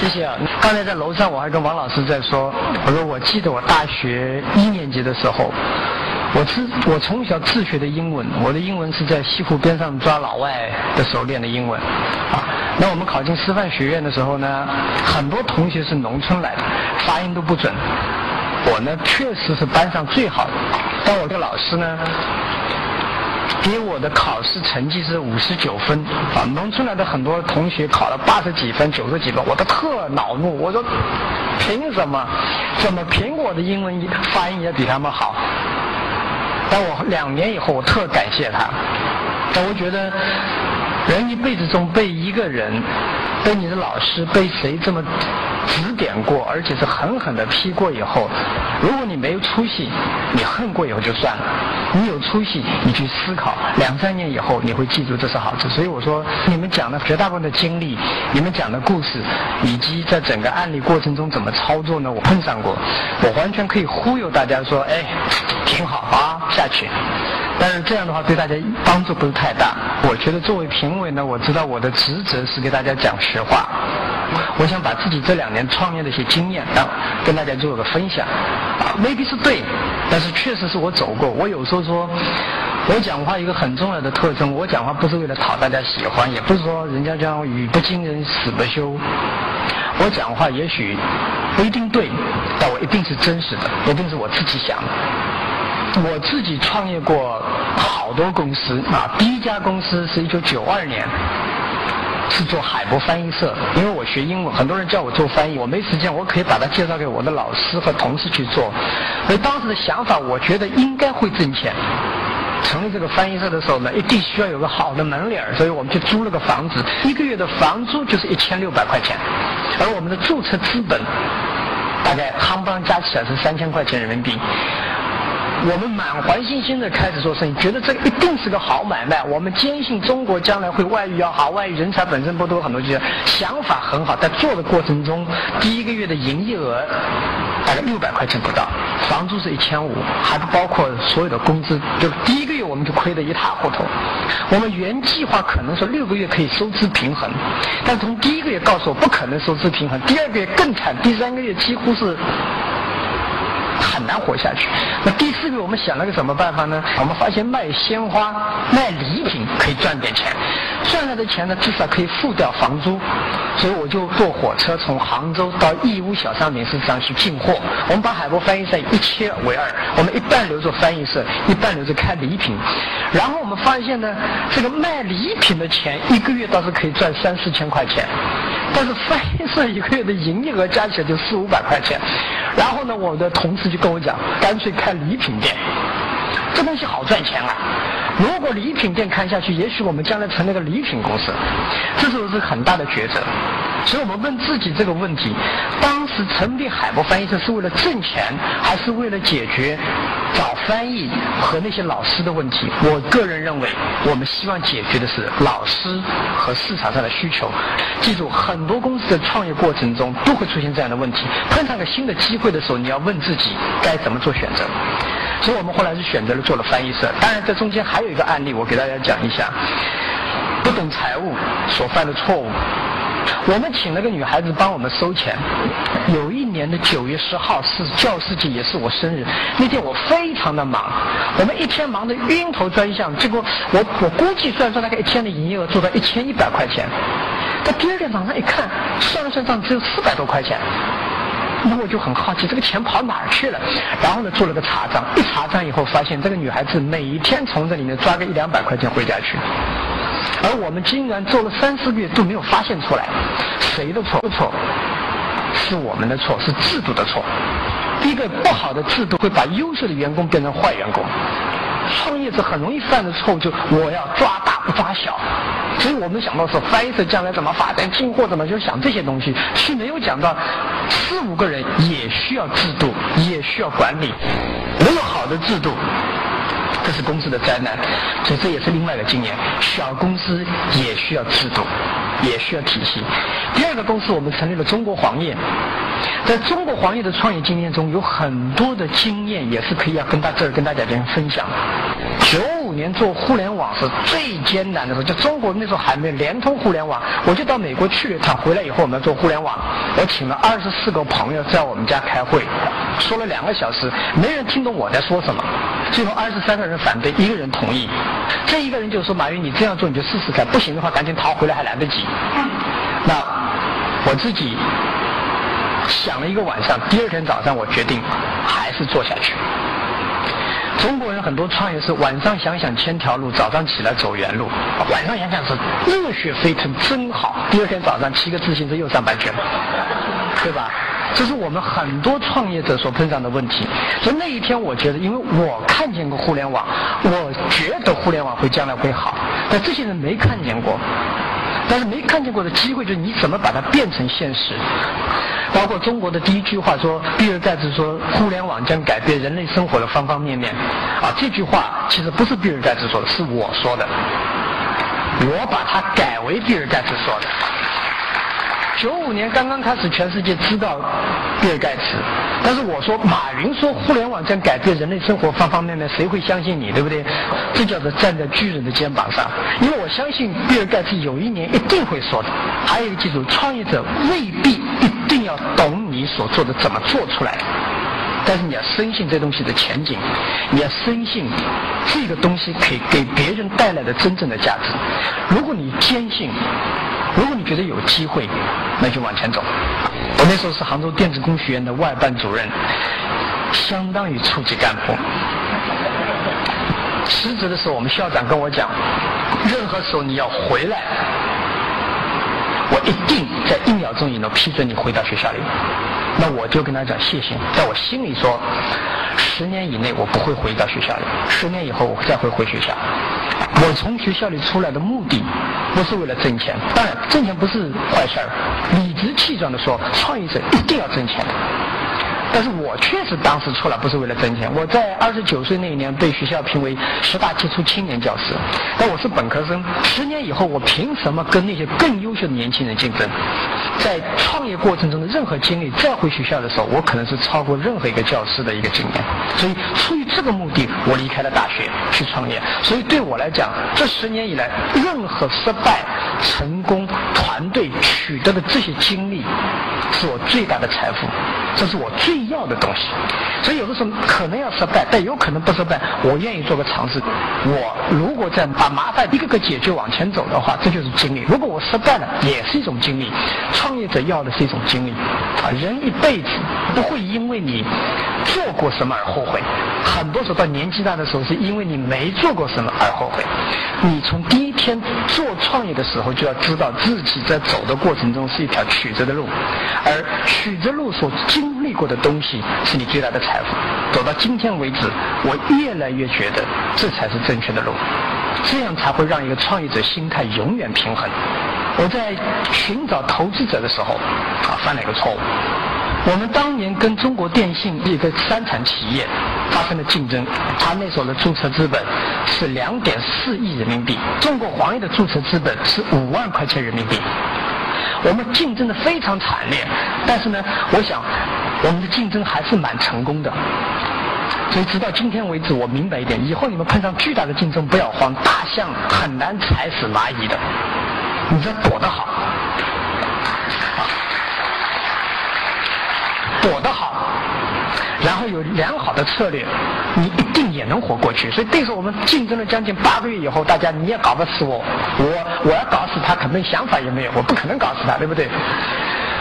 谢谢啊！刚才在楼上我还跟王老师在说，我说我记得我大学一年级的时候，我自我从小自学的英文，我的英文是在西湖边上抓老外的时候练的英文，啊，那我们考进师范学院的时候呢，很多同学是农村来的，发音都不准，我呢确实是班上最好的，但我这个老师呢。给我的考试成绩是五十九分啊，农村来的很多同学考了八十几分、九十几分，我都特恼怒。我说，凭什么？怎么凭我的英文发音也比他们好？但我两年以后，我特感谢他。但我觉得，人一辈子中被一个人、被你的老师、被谁这么。指点过，而且是狠狠的批过以后，如果你没有出息，你恨过以后就算了；你有出息，你去思考，两三年以后你会记住这是好事。所以我说，你们讲的绝大部分的经历，你们讲的故事，以及在整个案例过程中怎么操作呢？我碰上过，我完全可以忽悠大家说，哎，挺好啊，下去。但是这样的话对大家帮助不是太大。我觉得作为评委呢，我知道我的职责是给大家讲实话。我想把自己这两年创业的一些经验啊，跟大家做个分享。啊，未必是对，但是确实是我走过。我有时候说，我讲话一个很重要的特征，我讲话不是为了讨大家喜欢，也不是说人家讲语不惊人死不休。我讲话也许不一定对，但我一定是真实的，一定是我自己想的。我自己创业过好多公司啊，第一家公司是一九九二年，是做海博翻译社。因为我学英文，很多人叫我做翻译，我没时间，我可以把它介绍给我的老师和同事去做。所以当时的想法，我觉得应该会挣钱。成立这个翻译社的时候呢，一定需要有个好的门脸，所以我们就租了个房子，一个月的房租就是一千六百块钱，而我们的注册资本大概夯邦加起来是三千块钱人民币。我们满怀信心的开始做生意，觉得这一定是个好买卖。我们坚信中国将来会外语要好，外语人才本身不多，很多些想法很好。在做的过程中，第一个月的营业额大概六百块钱不到，房租是一千五，还不包括所有的工资。就第一个月我们就亏得一塌糊涂。我们原计划可能说六个月可以收支平衡，但从第一个月告诉我不可能收支平衡，第二个月更惨，第三个月几乎是。很难活下去。那第四个，我们想了个什么办法呢？我们发现卖鲜花、卖礼品可以赚点钱，赚来的钱呢，至少可以付掉房租。所以我就坐火车从杭州到义乌小商品市场去进货。我们把海波翻译社一切为二，我们一半留着翻译社，一半留着开礼品。然后我们发现呢，这个卖礼品的钱一个月倒是可以赚三四千块钱，但是翻译社一个月的营业额加起来就四五百块钱。然后呢，我的同事就跟我讲，干脆开礼品店，这东西好赚钱啊！如果礼品店开下去，也许我们将来成立个礼品公司，这时候是很大的抉择。所以我们问自己这个问题：当时成立海博翻译社是为了挣钱，还是为了解决找翻译和那些老师的问题？我个人认为，我们希望解决的是老师和市场上的需求。记住，很多公司的创业过程中都会出现这样的问题。碰上个新的机会的时候，你要问自己该怎么做选择。所以我们后来是选择了做了翻译社。当然，这中间还有一个案例，我给大家讲一下：不懂财务所犯的错误。我们请了个女孩子帮我们收钱。有一年的九月十号是教师节，也是我生日。那天我非常的忙，我们一天忙得晕头转向。结果我我估计算算，大概一天的营业额做到一千一百块钱。到第二天早上一看，算了算账只有四百多块钱。那我就很好奇，这个钱跑哪儿去了？然后呢，做了个查账，一查账以后发现，这个女孩子每一天从这里面抓个一两百块钱回家去。而我们竟然做了三四个月都没有发现出来，谁的错？错，是我们的错，是制度的错。一个不好的制度会把优秀的员工变成坏员工。创业者很容易犯的错误就我要抓大不抓小，所以我们想到说翻译社将来怎么发展，进货怎么就想这些东西，却没有讲到四五个人也需要制度，也需要管理，没有好的制度。这是公司的灾难，所以这也是另外一个经验。小公司也需要制度，也需要体系。第二个公司，我们成立了中国黄页。在中国黄页的创业经验中，有很多的经验也是可以要跟大这儿跟大家进行分享。九五年做互联网是最艰难的时候，就中国那时候还没有联通互联网，我就到美国去了一趟，回来以后我们要做互联网，我请了二十四个朋友在我们家开会，说了两个小时，没人听懂我在说什么，最后二十三个人反对，一个人同意，这一个人就说马云你这样做你就试试看，不行的话赶紧逃回来还来得及。那我自己想了一个晚上，第二天早上我决定还是做下去。中国人很多创业是晚上想想千条路，早上起来走原路。晚上想想是热血沸腾，真好。第二天早上骑个自行车又上班去了，对吧？这是我们很多创业者所碰上的问题。所以那一天，我觉得，因为我看见过互联网，我觉得互联网会将来会好，但这些人没看见过。但是没看见过的机会，就是你怎么把它变成现实。包括中国的第一句话说，比尔盖茨说，互联网将改变人类生活的方方面面。啊，这句话其实不是比尔盖茨说的，是我说的。我把它改为比尔盖茨说的。九五年刚刚开始，全世界知道比尔盖茨，但是我说马云说互联网将改变人类生活方方面面，谁会相信你，对不对？这叫做站在巨人的肩膀上，因为我相信比尔盖茨有一年一定会说的。还有一个记住，创业者未必一定要懂你所做的怎么做出来，但是你要深信这东西的前景，你要深信这个东西可以给别人带来的真正的价值。如果你坚信。如果你觉得有机会，那就往前走。我那时候是杭州电子工学院的外办主任，相当于初级干部。辞职的时候，我们校长跟我讲，任何时候你要回来，我一定在一秒钟以内批准你回到学校里。那我就跟他讲谢谢，在我心里说，十年以内我不会回到学校里，十年以后我再会回学校。我从学校里出来的目的，不是为了挣钱。当然，挣钱不是坏事儿。理直气壮的说，创业者一定要挣钱。但是我确实当时出来不是为了挣钱。我在二十九岁那一年被学校评为十大杰出青年教师，但我是本科生。十年以后，我凭什么跟那些更优秀的年轻人竞争？在创业过程中的任何经历，再回学校的时候，我可能是超过任何一个教师的一个经验。所以，出于这个目的，我离开了大学去创业。所以，对我来讲，这十年以来，任何失败、成功、团队取得的这些经历，是我最大的财富。这是我最要的东西，所以有的时候可能要失败，但有可能不失败，我愿意做个尝试。我如果在把麻烦一个个解决往前走的话，这就是经历。如果我失败了，也是一种经历。创业者要的是一种经历。啊，人一辈子不会因为你做过什么而后悔，很多时候到年纪大的时候，是因为你没做过什么而后悔。你从第一天做创业的时候，就要知道自己在走的过程中是一条曲折的路，而曲折路所经历过的东西是你最大的财富。走到今天为止，我越来越觉得这才是正确的路，这样才会让一个创业者心态永远平衡。我在寻找投资者的时候，啊，犯了一个错误。我们当年跟中国电信一个三产企业发生了竞争，他那时候的注册资本是两点四亿人民币，中国黄页的注册资本是五万块钱人民币。我们竞争的非常惨烈，但是呢，我想我们的竞争还是蛮成功的。所以直到今天为止，我明白一点：以后你们碰上巨大的竞争，不要慌，大象很难踩死蚂蚁的，你只要躲得好，躲得好。然后有良好的策略，你一定也能活过去。所以那时候我们竞争了将近八个月以后，大家你也搞不死我，我我要搞死他，可能想法也没有，我不可能搞死他，对不对？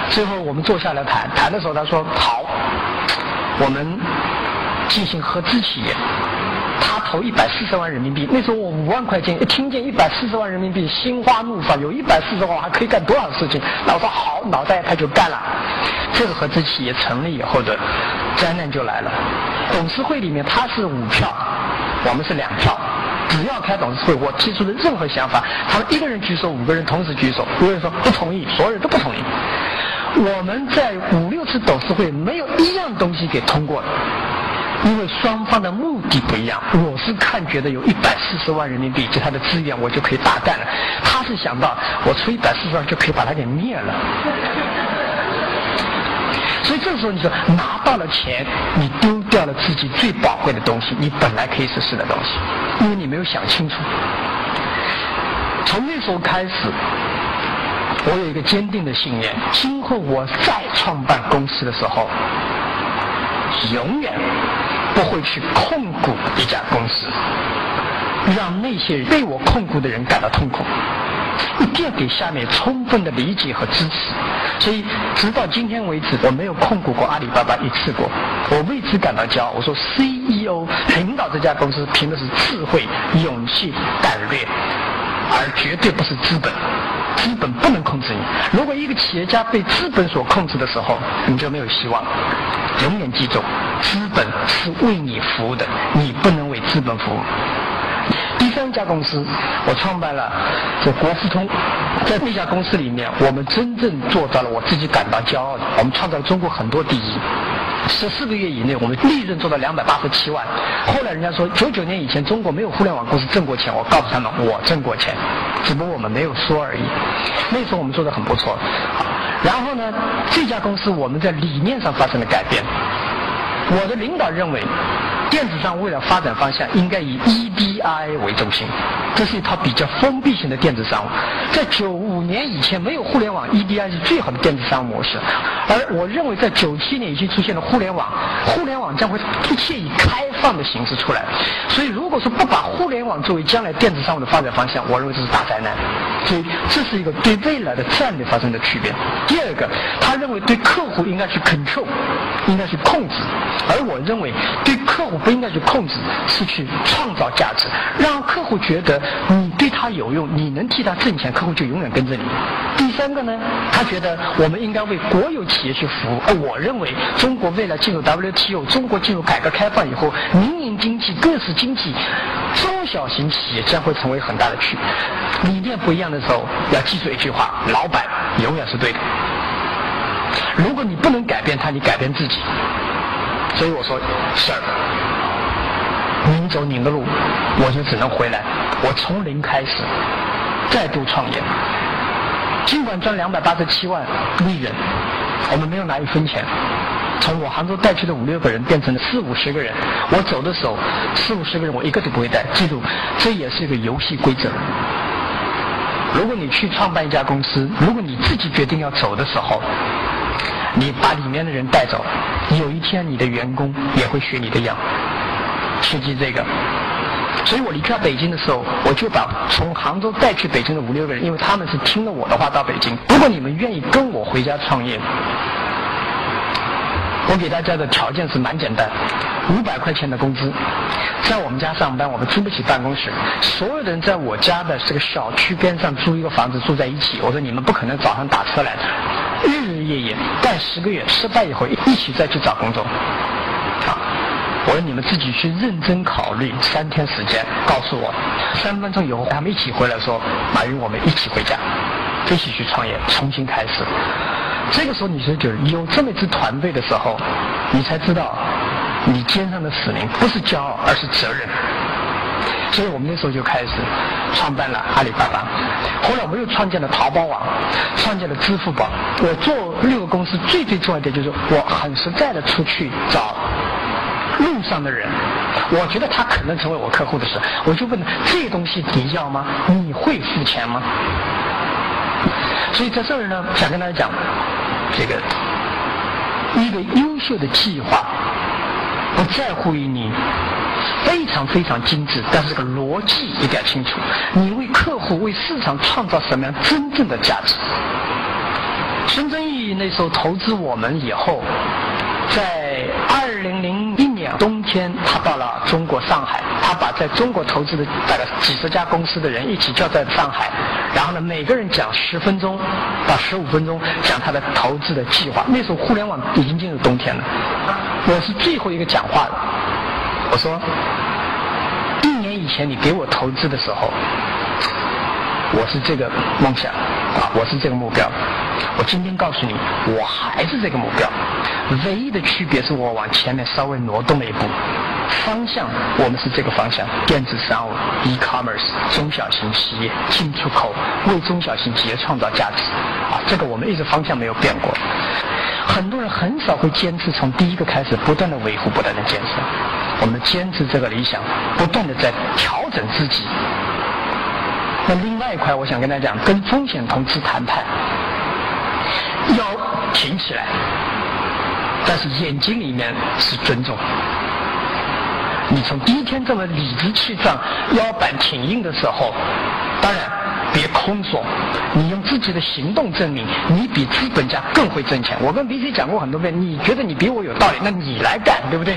最后我们坐下来谈，谈的时候他说好，我们进行合资企业。投一百四十万人民币，那时候我五万块钱，一听见一百四十万人民币，心花怒放，有一百四十万还可以干多少事情？那我说好，脑袋他就干了。这个合资企业成立以后的灾难就来了。董事会里面他是五票，我们是两票。只要开董事会，我提出的任何想法，他们一个人举手，五个人同时举手，有人说不同意，所有人都不同意。我们在五六次董事会没有一样东西给通过的。因为双方的目的不一样，我是看觉得有一百四十万人民币及他的资源，我就可以大干了。他是想到我出一百四十万就可以把他给灭了。所以这时候你说拿到了钱，你丢掉了自己最宝贵的东西，你本来可以实施的东西，因为你没有想清楚。从那时候开始，我有一个坚定的信念：今后我再创办公司的时候，永远不会去控股一家公司，让那些被我控股的人感到痛苦。一定要给下面充分的理解和支持，所以直到今天为止，我没有控股过阿里巴巴一次过，我为此感到骄傲。我说 CEO 领导这家公司凭的是智慧、勇气、胆略，而绝对不是资本。资本不能控制你。如果一个企业家被资本所控制的时候，你就没有希望。永远记住，资本是为你服务的，你不能为资本服务。第三家公司，我创办了这国富通，在那家公司里面，我们真正做到了我自己感到骄傲的，我们创造了中国很多第一。十四个月以内，我们利润做到两百八十七万。后来人家说，九九年以前中国没有互联网公司挣过钱，我告诉他们，我挣过钱，只不过我们没有说而已。那时候我们做的很不错。然后呢，这家公司我们在理念上发生了改变。我的领导认为。电子商务未来发展方向应该以 EDI 为中心，这是一套比较封闭型的电子商务。在九五年以前没有互联网，EDI 是最好的电子商务模式。而我认为在九七年已经出现了互联网，互联网将会一切以开放的形式出来。所以如果说不把互联网作为将来电子商务的发展方向，我认为这是大灾难。所以这是一个对未来的战略发生的区别。第二个，他认为对客户应该去 control，应该去控制，而我认为对客户。不应该去控制，是去创造价值，让客户觉得你对他有用，你能替他挣钱，客户就永远跟着你。第三个呢，他觉得我们应该为国有企业去服务。我认为，中国未来进入 WTO，中国进入改革开放以后，民营经济、各式经济、中小型企业将会成为很大的区别。理念不一样的时候，要记住一句话：老板永远是对的。如果你不能改变他，你改变自己。所以我说，事儿，您走您的路，我就只能回来。我从零开始，再度创业。尽管赚两百八十七万利润，我们没有拿一分钱。从我杭州带去的五六个人变成了四五十个人。我走的时候，四五十个人我一个都不会带。记住，这也是一个游戏规则。如果你去创办一家公司，如果你自己决定要走的时候，你把里面的人带走，有一天你的员工也会学你的样，切记这个。所以我离开北京的时候，我就把从杭州带去北京的五六个人，因为他们是听了我的话到北京。如果你们愿意跟我回家创业，我给大家的条件是蛮简单，五百块钱的工资，在我们家上班，我们租不起办公室，所有人在我家的这个小区边上租一个房子住在一起。我说你们不可能早上打车来的。日日夜夜干十个月，失败以后一起再去找工作。我说你们自己去认真考虑，三天时间告诉我，三分钟以后他们一起回来说，马云，我们一起回家，一起去创业，重新开始。这个时候你就觉得有这么一支团队的时候，你才知道你肩上的使命不是骄傲，而是责任。所以我们那时候就开始创办了阿里巴巴，后来我们又创建了淘宝网，创建了支付宝。我做六个公司最最重要的就是我很实在的出去找路上的人，我觉得他可能成为我客户的时候，我就问他这东西你要吗？你会付钱吗？所以在这儿呢，想跟大家讲，这个一个优秀的计划，不在乎于你。非常非常精致，但是这个逻辑一定要清楚。你为客户、为市场创造什么样真正的价值？孙正义那时候投资我们以后，在二零冬天，他到了中国上海，他把在中国投资的大概几十家公司的人一起叫在上海，然后呢，每个人讲十分钟到十五分钟，讲他的投资的计划。那时候互联网已经进入冬天了，我是最后一个讲话的。我说，一年以前你给我投资的时候，我是这个梦想啊，我是这个目标。我今天告诉你，我还是这个目标，唯一的区别是我往前面稍微挪动了一步。方向我们是这个方向，电子商务、e-commerce、中小型企业、进出口，为中小型企业创造价值啊，这个我们一直方向没有变过。很多人很少会坚持从第一个开始，不断的维护，不断的坚持。我们坚持这个理想，不断的在调整自己。那另外一块，我想跟大家讲，跟风险投资谈判，要挺起来，但是眼睛里面是尊重。你从第一天这么理直气壮、腰板挺硬的时候，当然别空说，你用自己的行动证明你比资本家更会挣钱。我跟 VC 讲过很多遍，你觉得你比我有道理，那你来干，对不对？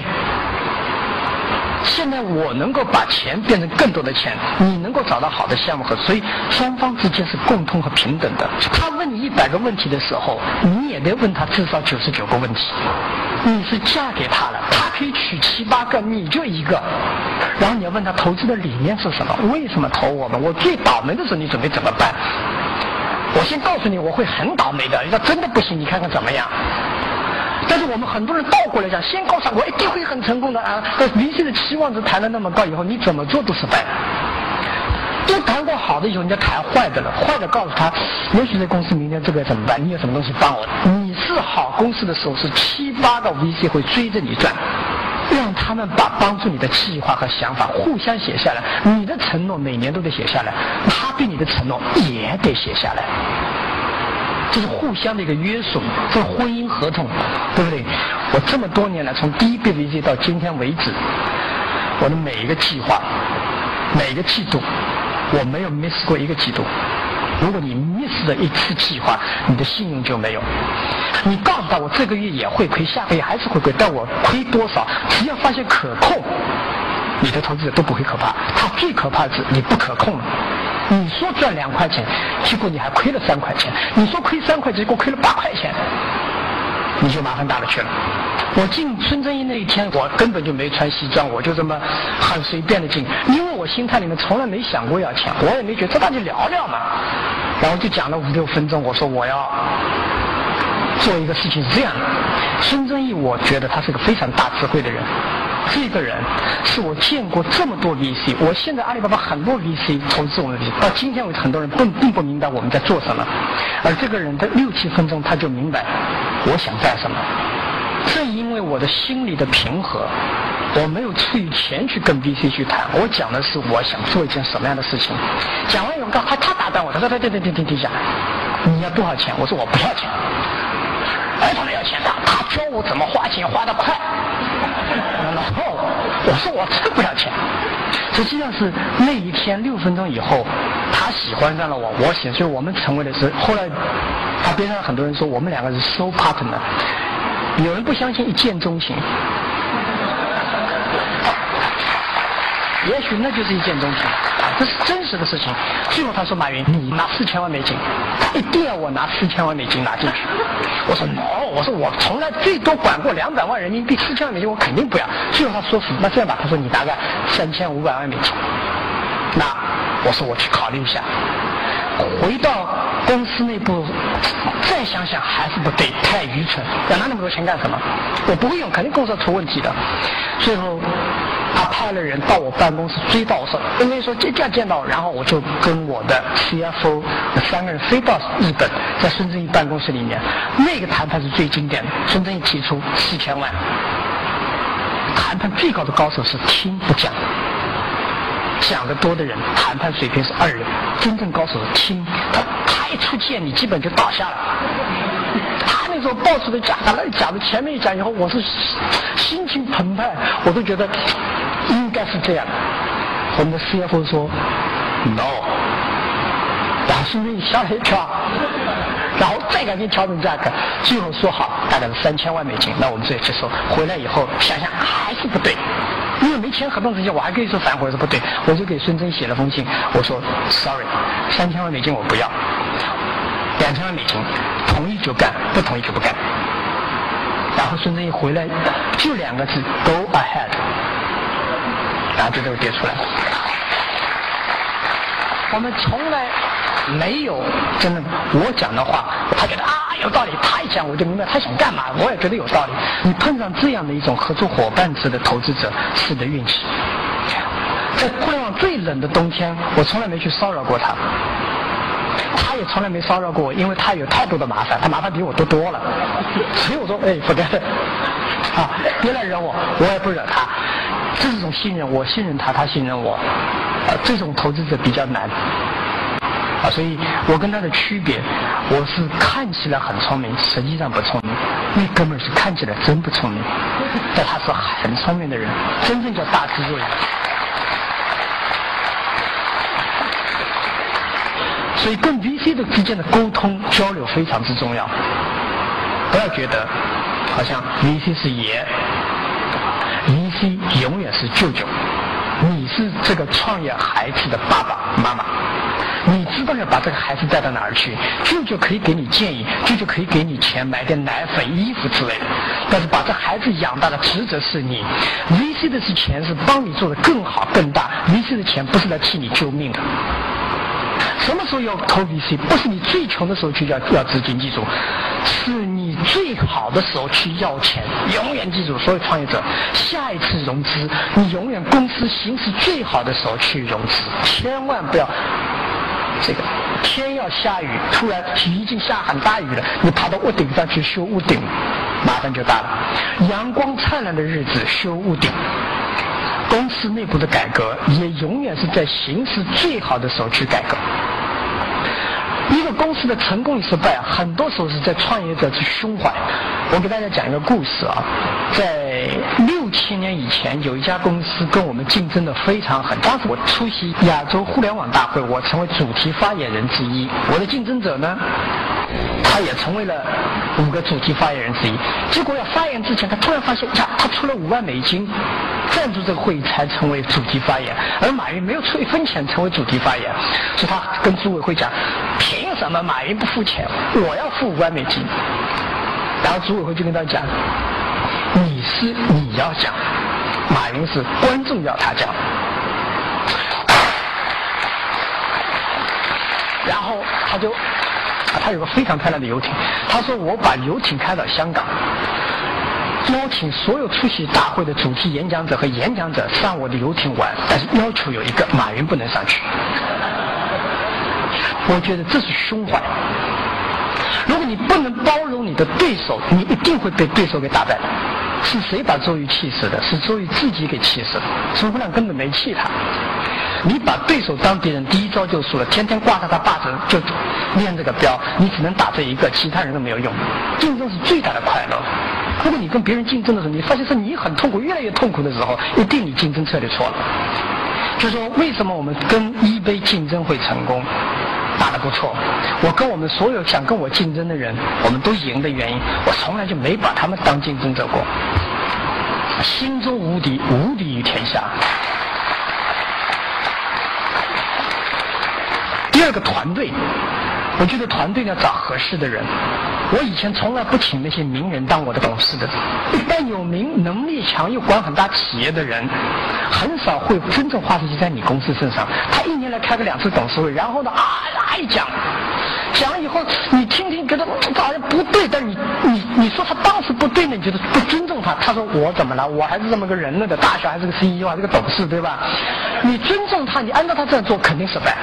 现在我能够把钱变成更多的钱，你能够找到好的项目和，所以双方之间是共通和平等的。他问你一百个问题的时候，你也得问他至少九十九个问题。你是嫁给他了，他可以娶七八个，你就一个。然后你要问他投资的理念是什么？为什么投我们？我最倒霉的时候你准备怎么办？我先告诉你，我会很倒霉的。你说真的不行，你看看怎么样？但是我们很多人倒过来讲，先告诉我一定会很成功的啊！但明星的期望值谈的那么高，以后你怎么做都失败。都谈过好的以后，你要谈坏的了。坏的告诉他，也许这公司明天这个怎么办？你有什么东西帮我？你是好公司的时候，是七八个 VC 会追着你转，让他们把帮助你的计划和想法互相写下来。你的承诺每年都得写下来，他对你的承诺也得写下来。这是互相的一个约束，这是婚姻合同，对不对？我这么多年来，从第一个 VC 到今天为止，我的每一个计划，每个季度，我没有 miss 过一个季度。如果你 miss 了一次计划，你的信用就没有。你告诉他，我这个月也会亏，下个月还是会亏，但我亏多少，只要发现可控，你的投资者都不会可怕。他最可怕的是你不可控了。你说赚两块钱，结果你还亏了三块钱；你说亏三块，结果亏了八块钱，你就麻烦大了去了。我进孙正义那一天，我根本就没穿西装，我就这么很随便的进，因为我心态里面从来没想过要钱，我也没觉得，这大就聊聊嘛。然后就讲了五六分钟，我说我要做一个事情是这样的。孙正义，我觉得他是个非常大智慧的人。这个人是我见过这么多 VC，我现在阿里巴巴很多 VC 投资我们 VC，到今天为止很多人并并不明白我们在做什么，而这个人在六七分钟他就明白我想干什么。正因为我的心里的平和，我没有出于钱去跟 VC 去谈，我讲的是我想做一件什么样的事情。讲完以后，他他打断我，他说：“对对对对对，停下，你要多少钱？”我说：“我不要钱。”哎，他们要钱的，他教我怎么花钱花得快。哦我说我真不要钱。实际上是那一天六分钟以后，他喜欢上了我，我喜，所以我们成为的是后来他边上很多人说我们两个是 so partner。有人不相信一见钟情，也许那就是一见钟情。这是真实的事情。最后他说：“马云，你拿四千万美金，一定要我拿四千万美金拿进去。”我说：“no，我说我从来最多管过两百万人民币，四千万美金我肯定不要。”最后他说，那这样吧，他说：“你拿个三千五百万美金。”那我说我去考虑一下。回到公司内部再想想还是不对，太愚蠢，要拿那么多钱干什么？我不会用，肯定公司出问题的。最后。他派了人到我办公室追到我说，因为说这样见到，然后我就跟我的 CFO 三个人飞到日本，在孙正义办公室里面，那个谈判是最经典的。孙正义提出四千万，谈判最高的高手是听不讲，讲的多的人谈判水平是二流，真正高手是听。他他一出现，你基本就倒下了。他那时候报出的价，他那讲的前面一讲以后，我是心情澎湃，我都觉得。应该是这样。我们的 CFO 说 “no”，然后孙正义吓了一跳，然后再赶紧调整价格，最后说好大概是三千万美金。那我们这接受。回来以后想想还是不对，因为没签合同之前我还可以说反悔说不对，我就给孙正义写了封信，我说 “sorry”，三千万美金我不要，两千万美金同意就干，不同意就不干。然后孙正义回来就两个字：“go ahead”。然后就这个跌出来。我们从来没有真的，我讲的话，他觉得啊有道理，他一讲我就明白他想干嘛，我也觉得有道理。你碰上这样的一种合作伙伴制的投资者，是的运气。在互联网最冷的冬天，我从来没去骚扰过他。他也从来没骚扰过我，因为他有太多的麻烦，他麻烦比我多多了。所以我说，哎，不该啊，别来惹我，我也不惹他。这是种信任，我信任他，他信任我。啊，这种投资者比较难。啊，所以我跟他的区别，我是看起来很聪明，实际上不聪明。那哥们儿是看起来真不聪明，但他是很聪明的人，真正叫大智若愚。所以跟 VC 的之间的沟通交流非常之重要，不要觉得好像 VC 是爷，VC 永远是舅舅，你是这个创业孩子的爸爸妈妈，你知道要把这个孩子带到哪儿去，舅舅可以给你建议，舅舅可以给你钱买点奶粉、衣服之类的，但是把这孩子养大的职责是你，VC 的是钱是帮你做的更好更大，VC 的钱不是来替你救命的。什么时候要投 VC？不是你最穷的时候去要要资金，记住，是你最好的时候去要钱。永远记住，所有创业者，下一次融资，你永远公司形势最好的时候去融资，千万不要这个天要下雨，突然已经下很大雨了，你爬到屋顶上去修屋顶，麻烦就大了。阳光灿烂的日子修屋顶。公司内部的改革也永远是在形势最好的时候去改革。一个公司的成功与失败，很多时候是在创业者之胸怀。我给大家讲一个故事啊，在六七年以前，有一家公司跟我们竞争的非常狠。当时我出席亚洲互联网大会，我成为主题发言人之一。我的竞争者呢？他也成为了五个主题发言人之一。结果要发言之前，他突然发现，呀，他出了五万美金赞助这个会议才成为主题发言，而马云没有出一分钱成为主题发言。所以他跟组委会讲：凭什么马云不付钱？我要付五万美金。然后组委会就跟他讲：你是你要讲，马云是观众要他讲。然后他就。他有个非常漂亮的游艇，他说我把游艇开到香港，邀请所有出席大会的主题演讲者和演讲者上我的游艇玩，但是要求有一个，马云不能上去。我觉得这是胸怀。如果你不能包容你的对手，你一定会被对手给打败。是谁把周瑜气死的？是周瑜自己给气死的。诸葛亮根本没气他。你把对手当敌人，第一招就输了。天天挂着他把子就练这个标，你只能打这一个，其他人都没有用。竞争是最大的快乐。如果你跟别人竞争的时候，你发现是你很痛苦，越来越痛苦的时候，一定你竞争策略错了。就说为什么我们跟一杯竞争会成功，打得不错。我跟我们所有想跟我竞争的人，我们都赢的原因，我从来就没把他们当竞争者过。心中无敌，无敌于天下。第二个团队，我觉得团队要找合适的人。我以前从来不请那些名人当我的董事的。一般有名、能力强又管很大企业的人，很少会真正花时间在你公司身上。他一年来开个两次董事会，然后呢啊啊一讲，讲了以后你听听觉得这好像不对，但你你你说他当时不对呢，你觉得不尊重他。他说我怎么了？我还是这么个人呢的，大学还是个 CEO，还是个董事，对吧？你尊重他，你按照他这样做，肯定失败。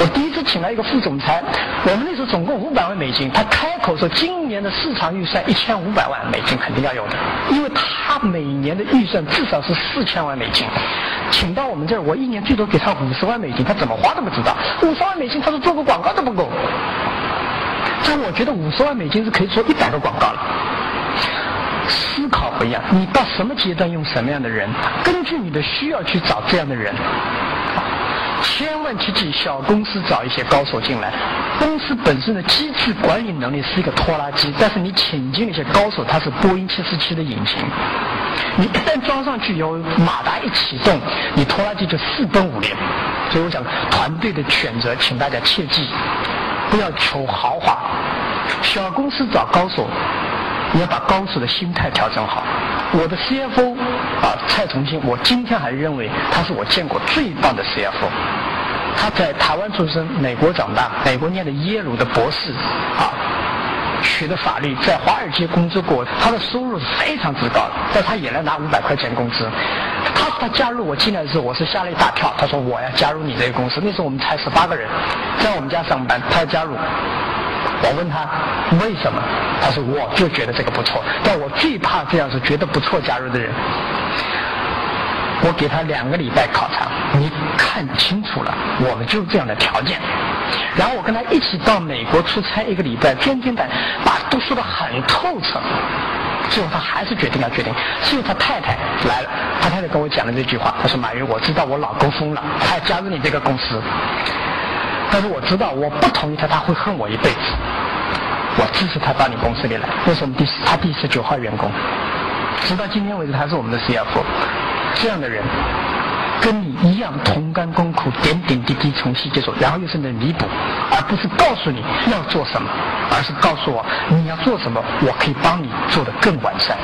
我第一次请来一个副总裁，我们那时候总共五百万美金，他开口说今年的市场预算一千五百万美金肯定要有的，因为他每年的预算至少是四千万美金，请到我们这儿，我一年最多给他五十万美金，他怎么花都不知道，五十万美金他说做个广告都不够，但我觉得五十万美金是可以做一百个广告了。思考不一样，你到什么阶段用什么样的人，根据你的需要去找这样的人。千万切记，小公司找一些高手进来。公司本身的机制管理能力是一个拖拉机，但是你请进一些高手，他是波音七四七的引擎。你一旦装上去以后，马达一启动，你拖拉机就四奔五连。所以我想，团队的选择，请大家切记，不要求豪华。小公司找高手，你要把高手的心态调整好。我的 CFO 啊，蔡崇信，我今天还认为他是我见过最棒的 CFO。他在台湾出生，美国长大，美国念的耶鲁的博士啊，学的法律，在华尔街工作过，他的收入是非常之高的，但他也能拿五百块钱工资。他说他加入我进来的时候，我是吓了一大跳。他说我要加入你这个公司，那时候我们才十八个人，在我们家上班，他要加入。我问他为什么，他说我就觉得这个不错，但我最怕这样是觉得不错加入的人。我给他两个礼拜考察，你看清楚了，我们就是这样的条件。然后我跟他一起到美国出差一个礼拜，天天的把都说的很透彻。最后他还是决定要决定。最后他太太来了，他太太跟我讲了这句话，他说：“马云，我知道我老公疯了，他要加入你这个公司。但是我知道我不同意他，他会恨我一辈子。我支持他到你公司里来。那是我们第他第十九号员工，直到今天为止他是我们的 CFO。”这样的人，跟你一样同甘共苦，点点滴滴从细节做，然后又是能弥补，而不是告诉你要做什么，而是告诉我你要做什么，我可以帮你做得更完善。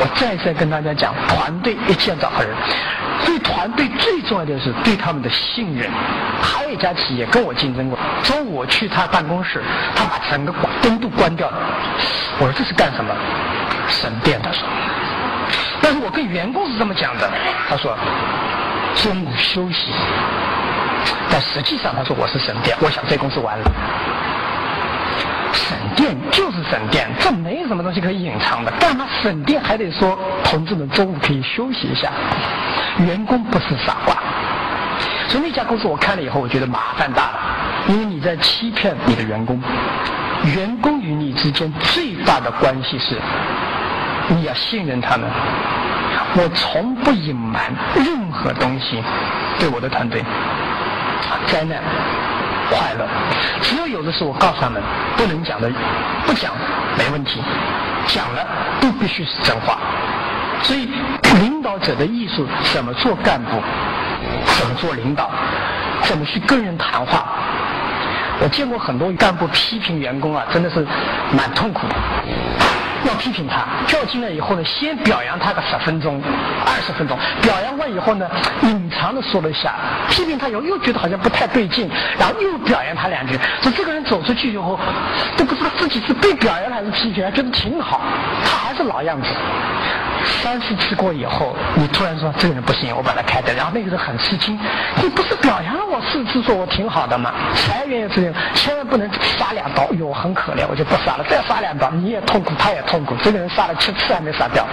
我再三跟大家讲，团队一定要找好人，对团队最重要的是对他们的信任。还有一家企业跟我竞争过，中午我去他办公室，他把整个灯都关掉了。我说这是干什么？省电，他说。但是我跟员工是这么讲的，他说中午休息，但实际上他说我是省电，我想这公司完了，省电就是省电，这没什么东西可以隐藏的，干嘛省电还得说同志们中午可以休息一下？员工不是傻瓜，所以那家公司我看了以后，我觉得麻烦大了，因为你在欺骗你的员工，员工与你之间最大的关系是。你要信任他们，我从不隐瞒任何东西，对我的团队，灾难、快乐，只有有的时候我告诉他们不能讲的，不讲没问题，讲了都必须是真话。所以，领导者的艺术怎么做干部，怎么做领导，怎么去跟人谈话。我见过很多干部批评员工啊，真的是蛮痛苦的。要批评他，叫进来以后呢，先表扬他个十分钟、二十分钟，表扬完以后呢，隐藏的说了一下，批评他以后又觉得好像不太对劲，然后又表扬他两句，说这个人走出去以后，都不知道自己是被表扬还是批评，觉得挺好，他还是老样子。三四次过以后，你突然说这个人不行，我把他开掉，然后那个人很吃惊，你不是表扬了我四次，说我挺好的吗？裁员也是这样，千万不能杀两刀，哟，很可怜，我就不杀了，再杀两刀，你也痛苦，他也痛痛苦，这个人杀了七次还没杀掉。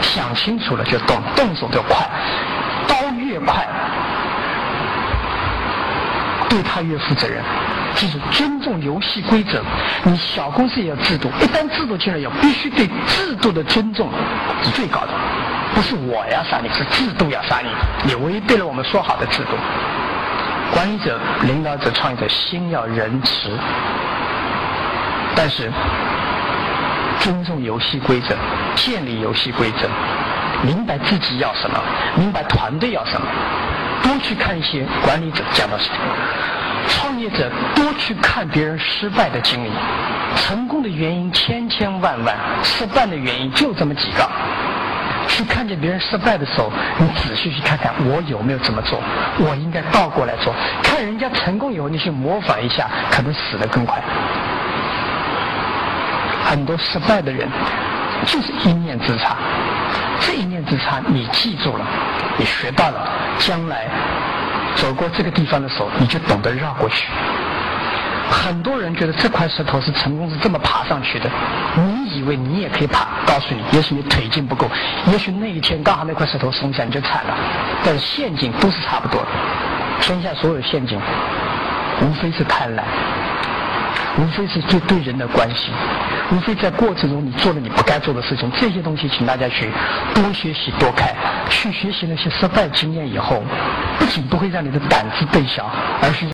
想清楚了就动，动手就快，刀越快，对他越负责任。就是尊重游戏规则，你小公司也要制度，一旦制度进来要，必须对制度的尊重是最高的，不是我要杀你，是制度要杀你，你违背了我们说好的制度。管理者、领导者、创业者心要仁慈，但是尊重游戏规则，建立游戏规则，明白自己要什么，明白团队要什么，多去看一些管理者讲的什么。创业者多去看别人失败的经历，成功的原因千千万万，失败的原因就这么几个。去看见别人失败的时候，你仔细去看看我有没有这么做，我应该倒过来做。看人家成功以后，你去模仿一下，可能死得更快。很多失败的人就是一念之差，这一念之差你记住了，你学到了，将来。走过这个地方的时候，你就懂得绕过去。很多人觉得这块石头是成功是这么爬上去的，你以为你也可以爬？告诉你，也许你腿劲不够，也许那一天刚好那块石头松下你就惨了。但是陷阱都是差不多的，天下所有陷阱，无非是贪婪。无非是对对人的关系，无非在过程中你做了你不该做的事情，这些东西请大家去多学习多看，去学习那些失败经验以后，不仅不会让你的胆子变小，而是。